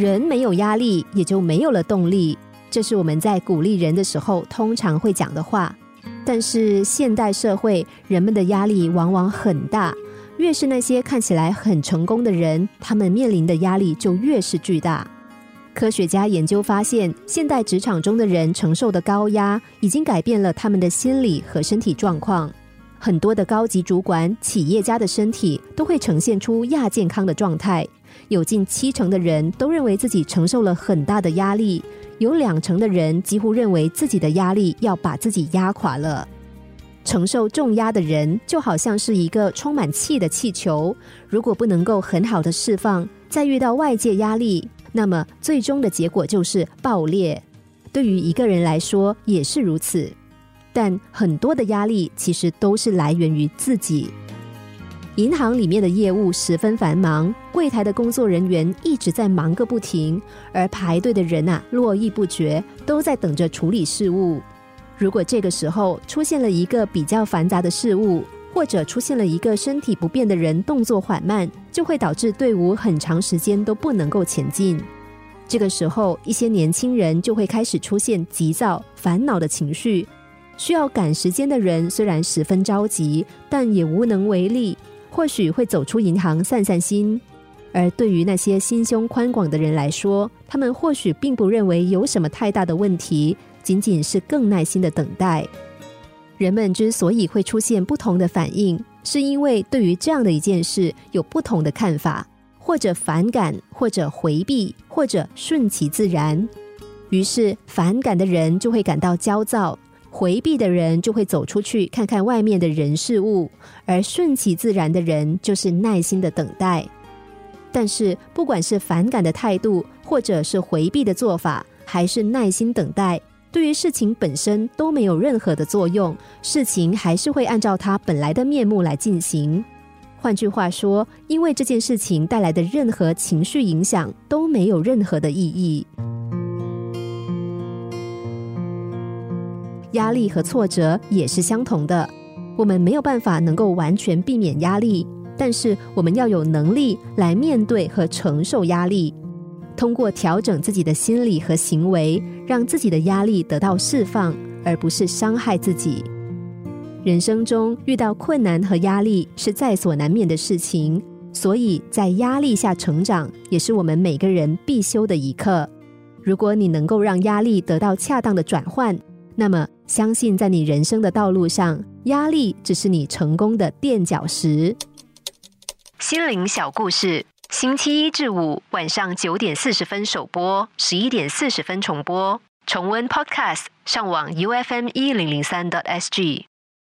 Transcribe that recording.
人没有压力，也就没有了动力。这是我们在鼓励人的时候通常会讲的话。但是现代社会，人们的压力往往很大。越是那些看起来很成功的人，他们面临的压力就越是巨大。科学家研究发现，现代职场中的人承受的高压，已经改变了他们的心理和身体状况。很多的高级主管、企业家的身体都会呈现出亚健康的状态。有近七成的人都认为自己承受了很大的压力，有两成的人几乎认为自己的压力要把自己压垮了。承受重压的人就好像是一个充满气的气球，如果不能够很好的释放，再遇到外界压力，那么最终的结果就是爆裂。对于一个人来说也是如此，但很多的压力其实都是来源于自己。银行里面的业务十分繁忙，柜台的工作人员一直在忙个不停，而排队的人啊络绎不绝，都在等着处理事务。如果这个时候出现了一个比较繁杂的事物，或者出现了一个身体不便的人，动作缓慢，就会导致队伍很长时间都不能够前进。这个时候，一些年轻人就会开始出现急躁、烦恼的情绪。需要赶时间的人虽然十分着急，但也无能为力，或许会走出银行散散心。而对于那些心胸宽广的人来说，他们或许并不认为有什么太大的问题。仅仅是更耐心的等待。人们之所以会出现不同的反应，是因为对于这样的一件事有不同的看法，或者反感，或者回避，或者顺其自然。于是，反感的人就会感到焦躁，回避的人就会走出去看看外面的人事物，而顺其自然的人就是耐心的等待。但是，不管是反感的态度，或者是回避的做法，还是耐心等待。对于事情本身都没有任何的作用，事情还是会按照它本来的面目来进行。换句话说，因为这件事情带来的任何情绪影响都没有任何的意义。压力和挫折也是相同的，我们没有办法能够完全避免压力，但是我们要有能力来面对和承受压力。通过调整自己的心理和行为，让自己的压力得到释放，而不是伤害自己。人生中遇到困难和压力是在所难免的事情，所以在压力下成长也是我们每个人必修的一课。如果你能够让压力得到恰当的转换，那么相信在你人生的道路上，压力只是你成功的垫脚石。心灵小故事。星期一至五晚上九点四十分首播，十一点四十分重播。重温 Podcast，上网 U F M 一零零三 t S G。